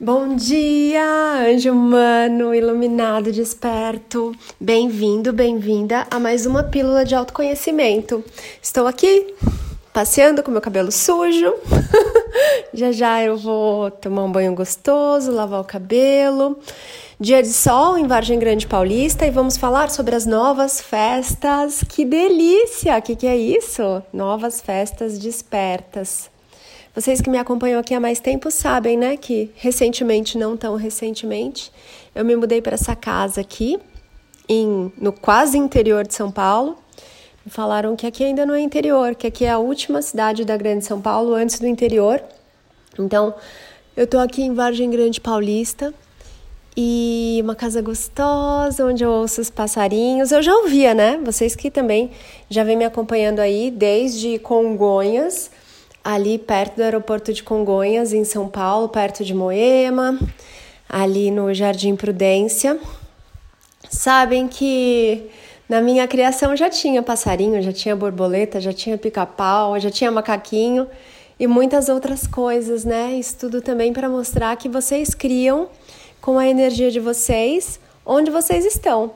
Bom dia, anjo humano, iluminado, desperto. Bem-vindo, bem-vinda a mais uma pílula de autoconhecimento. Estou aqui passeando com meu cabelo sujo. já já eu vou tomar um banho gostoso, lavar o cabelo. Dia de sol em Vargem Grande Paulista e vamos falar sobre as novas festas. Que delícia! O que, que é isso? Novas festas despertas. Vocês que me acompanham aqui há mais tempo sabem, né, que recentemente, não tão recentemente, eu me mudei para essa casa aqui, em, no quase interior de São Paulo. Me falaram que aqui ainda não é interior, que aqui é a última cidade da Grande São Paulo antes do interior. Então, eu tô aqui em Vargem Grande Paulista e uma casa gostosa onde eu ouço os passarinhos. Eu já ouvia, né? Vocês que também já vêm me acompanhando aí desde Congonhas ali perto do aeroporto de Congonhas, em São Paulo, perto de Moema, ali no Jardim Prudência. Sabem que na minha criação já tinha passarinho, já tinha borboleta, já tinha pica-pau, já tinha macaquinho e muitas outras coisas, né? Isso tudo também para mostrar que vocês criam com a energia de vocês onde vocês estão.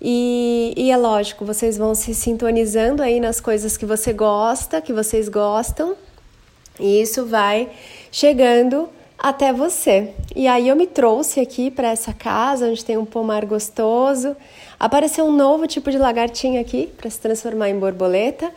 E, e, é lógico, vocês vão se sintonizando aí nas coisas que você gosta, que vocês gostam, e isso vai chegando até você. E aí eu me trouxe aqui para essa casa onde tem um pomar gostoso. Apareceu um novo tipo de lagartinha aqui para se transformar em borboleta.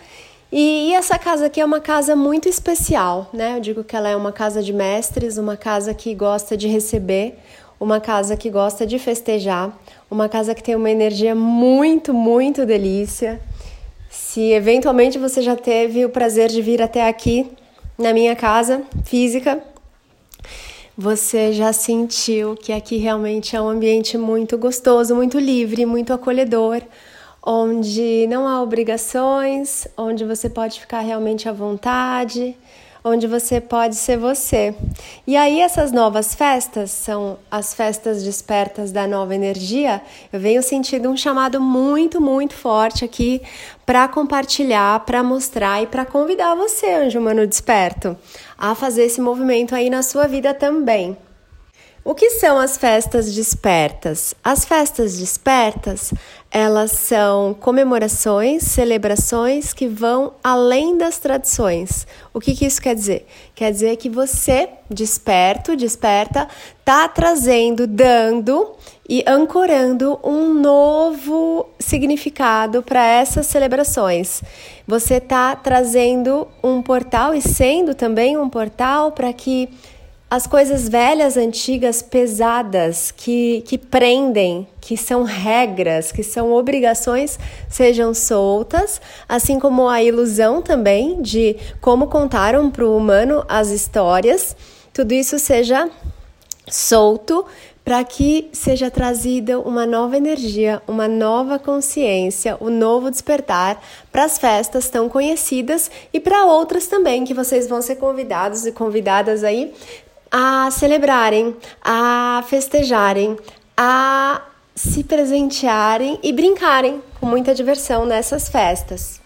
E, e, essa casa aqui é uma casa muito especial, né? Eu digo que ela é uma casa de mestres, uma casa que gosta de receber, uma casa que gosta de festejar, uma casa que tem uma energia muito, muito delícia. Se eventualmente você já teve o prazer de vir até aqui, na minha casa física, você já sentiu que aqui realmente é um ambiente muito gostoso, muito livre, muito acolhedor, onde não há obrigações, onde você pode ficar realmente à vontade, onde você pode ser você. E aí essas novas festas são as festas despertas da nova energia. Eu venho sentindo um chamado muito, muito forte aqui para compartilhar, para mostrar e para convidar você, anjo humano desperto, a fazer esse movimento aí na sua vida também. O que são as festas despertas? As festas despertas, elas são comemorações, celebrações que vão além das tradições. O que, que isso quer dizer? Quer dizer que você, desperto, desperta, tá trazendo, dando e ancorando um novo significado para essas celebrações. Você tá trazendo um portal e sendo também um portal para que as coisas velhas, antigas, pesadas, que, que prendem, que são regras, que são obrigações, sejam soltas, assim como a ilusão também de como contaram para o humano as histórias, tudo isso seja solto para que seja trazida uma nova energia, uma nova consciência, um novo despertar para as festas tão conhecidas e para outras também que vocês vão ser convidados e convidadas aí a celebrarem, a festejarem, a se presentearem e brincarem com muita diversão nessas festas.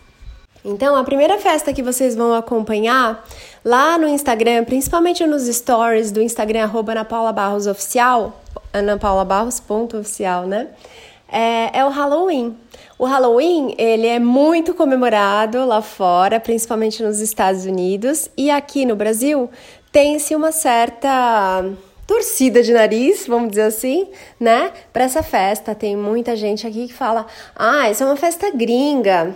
Então, a primeira festa que vocês vão acompanhar lá no Instagram, principalmente nos stories do Instagram, arroba Ana Paula Barros Oficial, anapaulabarros.oficial, né? É, é o Halloween. O Halloween, ele é muito comemorado lá fora, principalmente nos Estados Unidos, e aqui no Brasil tem-se uma certa torcida de nariz, vamos dizer assim, né? Para essa festa. Tem muita gente aqui que fala: ah, isso é uma festa gringa,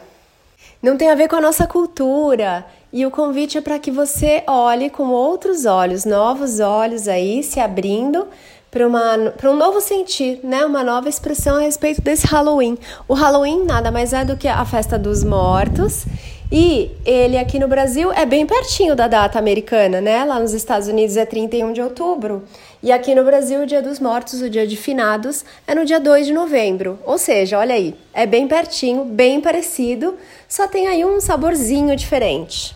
não tem a ver com a nossa cultura. E o convite é para que você olhe com outros olhos, novos olhos aí, se abrindo para um novo sentir, né? Uma nova expressão a respeito desse Halloween. O Halloween nada mais é do que a festa dos mortos e ele aqui no Brasil é bem pertinho da data americana, né? Lá nos Estados Unidos é 31 de outubro. E aqui no Brasil, o Dia dos Mortos, o Dia de Finados, é no dia 2 de novembro. Ou seja, olha aí, é bem pertinho, bem parecido, só tem aí um saborzinho diferente.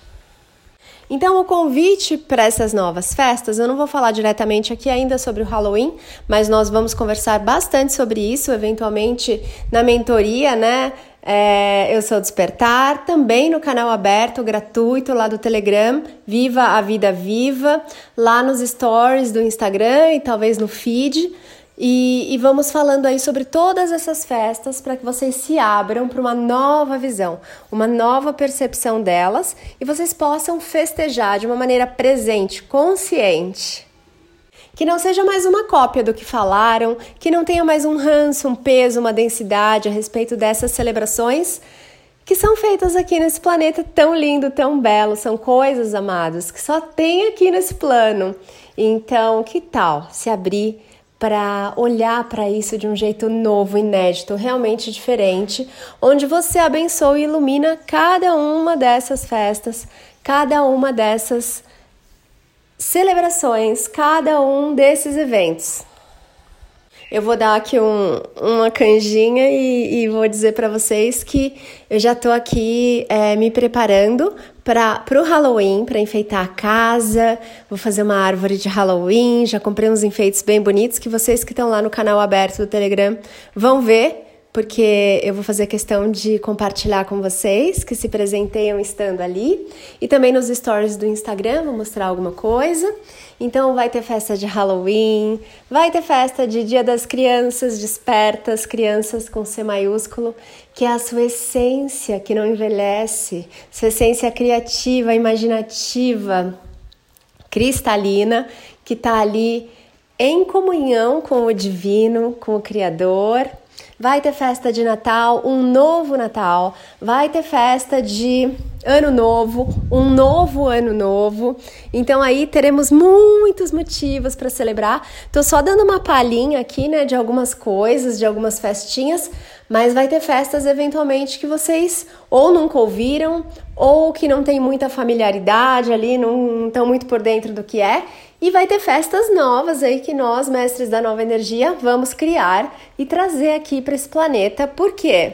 Então, o convite para essas novas festas, eu não vou falar diretamente aqui ainda sobre o Halloween, mas nós vamos conversar bastante sobre isso, eventualmente na mentoria, né? É, eu sou Despertar, também no canal aberto, gratuito lá do Telegram, Viva a Vida Viva, lá nos stories do Instagram e talvez no feed. E, e vamos falando aí sobre todas essas festas para que vocês se abram para uma nova visão, uma nova percepção delas e vocês possam festejar de uma maneira presente, consciente. Que não seja mais uma cópia do que falaram, que não tenha mais um ranço, um peso, uma densidade a respeito dessas celebrações que são feitas aqui nesse planeta tão lindo, tão belo. São coisas, amados, que só tem aqui nesse plano. Então, que tal se abrir para olhar para isso de um jeito novo, inédito, realmente diferente, onde você abençoa e ilumina cada uma dessas festas, cada uma dessas celebrações, cada um desses eventos. Eu vou dar aqui um, uma canjinha e, e vou dizer para vocês que eu já estou aqui é, me preparando para o Halloween, para enfeitar a casa. Vou fazer uma árvore de Halloween. Já comprei uns enfeites bem bonitos que vocês que estão lá no canal aberto do Telegram vão ver porque eu vou fazer questão de compartilhar com vocês que se presenteiam estando ali e também nos stories do Instagram vou mostrar alguma coisa. Então vai ter festa de Halloween, vai ter festa de Dia das Crianças despertas, crianças com C maiúsculo, que é a sua essência que não envelhece, sua essência criativa, imaginativa, cristalina, que está ali em comunhão com o divino, com o Criador vai ter festa de Natal, um novo Natal, vai ter festa de Ano Novo, um novo Ano Novo. Então aí teremos muitos motivos para celebrar. Tô só dando uma palhinha aqui, né, de algumas coisas, de algumas festinhas, mas vai ter festas eventualmente que vocês ou nunca ouviram ou que não tem muita familiaridade ali, não estão muito por dentro do que é. E vai ter festas novas aí que nós, mestres da nova energia, vamos criar e trazer aqui para esse planeta. Por quê?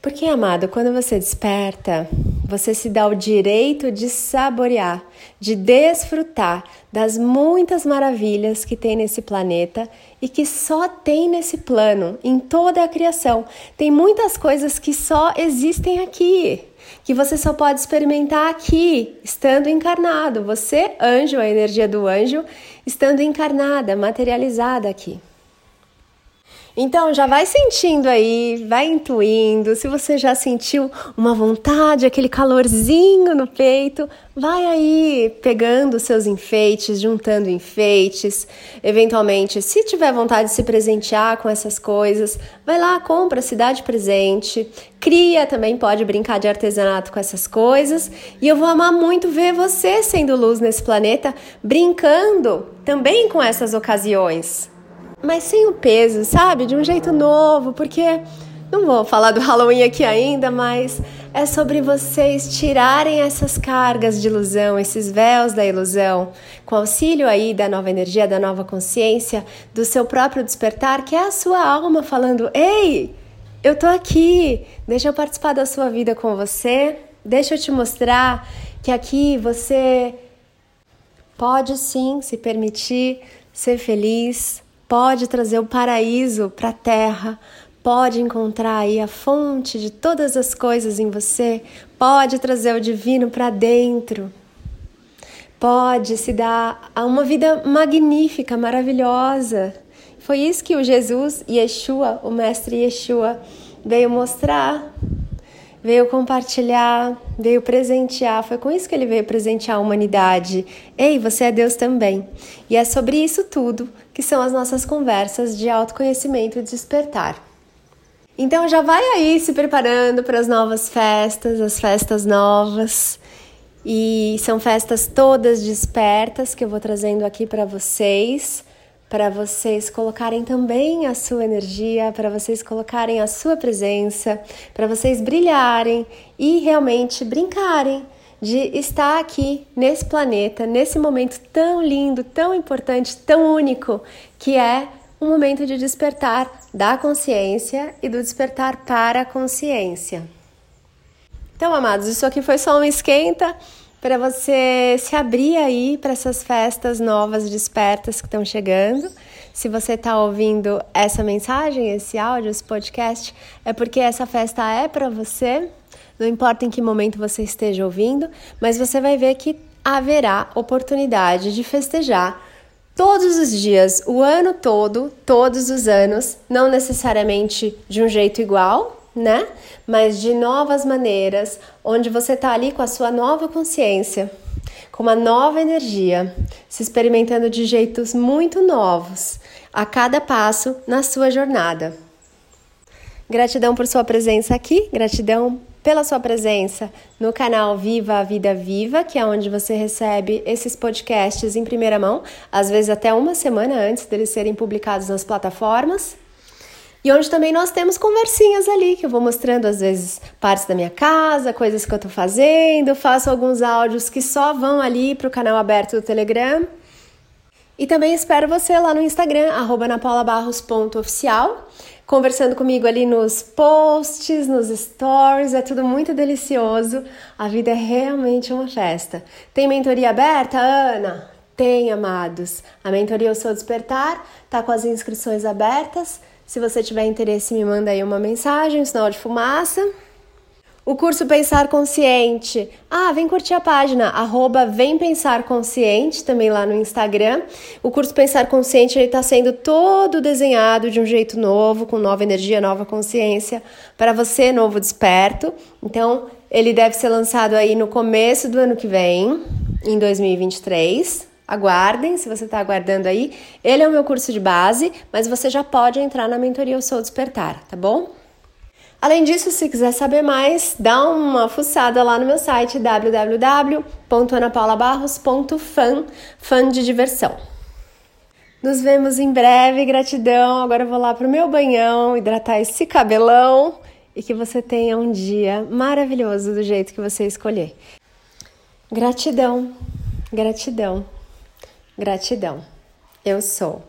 Porque, amado, quando você desperta, você se dá o direito de saborear, de desfrutar das muitas maravilhas que tem nesse planeta e que só tem nesse plano, em toda a criação. Tem muitas coisas que só existem aqui que você só pode experimentar aqui, estando encarnado. Você, anjo, a energia do anjo, estando encarnada, materializada aqui. Então já vai sentindo aí, vai intuindo. Se você já sentiu uma vontade, aquele calorzinho no peito, vai aí pegando seus enfeites, juntando enfeites. Eventualmente, se tiver vontade de se presentear com essas coisas, vai lá, compra, se dá de presente. Cria também pode brincar de artesanato com essas coisas. E eu vou amar muito ver você sendo luz nesse planeta, brincando também com essas ocasiões mas sem o peso, sabe? De um jeito novo, porque não vou falar do Halloween aqui ainda, mas é sobre vocês tirarem essas cargas de ilusão, esses véus da ilusão, com auxílio aí da nova energia, da nova consciência, do seu próprio despertar, que é a sua alma falando: "Ei, eu tô aqui. Deixa eu participar da sua vida com você. Deixa eu te mostrar que aqui você pode sim se permitir ser feliz, pode trazer o paraíso para a terra, pode encontrar aí a fonte de todas as coisas em você, pode trazer o divino para dentro, pode se dar a uma vida magnífica, maravilhosa. Foi isso que o Jesus Yeshua, o mestre Yeshua, veio mostrar veio compartilhar, veio presentear. Foi com isso que ele veio presentear a humanidade. Ei, você é Deus também. E é sobre isso tudo que são as nossas conversas de autoconhecimento e despertar. Então já vai aí se preparando para as novas festas, as festas novas. E são festas todas despertas que eu vou trazendo aqui para vocês para vocês colocarem também a sua energia, para vocês colocarem a sua presença, para vocês brilharem e realmente brincarem de estar aqui nesse planeta, nesse momento tão lindo, tão importante, tão único, que é um momento de despertar da consciência e do despertar para a consciência. Então, amados, isso aqui foi só um esquenta para você se abrir aí para essas festas novas despertas que estão chegando. Se você está ouvindo essa mensagem, esse áudio, esse podcast, é porque essa festa é para você. Não importa em que momento você esteja ouvindo, mas você vai ver que haverá oportunidade de festejar todos os dias, o ano todo, todos os anos, não necessariamente de um jeito igual, né? Mas de novas maneiras, onde você está ali com a sua nova consciência, com uma nova energia, se experimentando de jeitos muito novos a cada passo na sua jornada. Gratidão por sua presença aqui, gratidão pela sua presença no canal Viva a Vida Viva, que é onde você recebe esses podcasts em primeira mão, às vezes até uma semana antes deles serem publicados nas plataformas. E onde também nós temos conversinhas ali, que eu vou mostrando às vezes partes da minha casa, coisas que eu tô fazendo, faço alguns áudios que só vão ali para o canal aberto do Telegram. E também espero você lá no Instagram, anapaulabarros.oficial conversando comigo ali nos posts, nos stories, é tudo muito delicioso. A vida é realmente uma festa. Tem mentoria aberta, Ana? Tem, amados. A mentoria O Seu Despertar tá com as inscrições abertas. Se você tiver interesse, me manda aí uma mensagem, um sinal de fumaça. O curso Pensar Consciente. Ah, vem curtir a página, arroba Vem Pensar Consciente, também lá no Instagram. O curso Pensar Consciente está sendo todo desenhado de um jeito novo, com nova energia, nova consciência, para você, novo desperto. Então, ele deve ser lançado aí no começo do ano que vem, em 2023. Aguardem, se você está aguardando aí. Ele é o meu curso de base, mas você já pode entrar na mentoria Eu Sou Despertar, tá bom? Além disso, se quiser saber mais, dá uma fuçada lá no meu site www.anapaulabarros.fan, fã de diversão. Nos vemos em breve, gratidão. Agora eu vou lá pro meu banhão, hidratar esse cabelão e que você tenha um dia maravilhoso do jeito que você escolher. Gratidão, gratidão, gratidão. Eu sou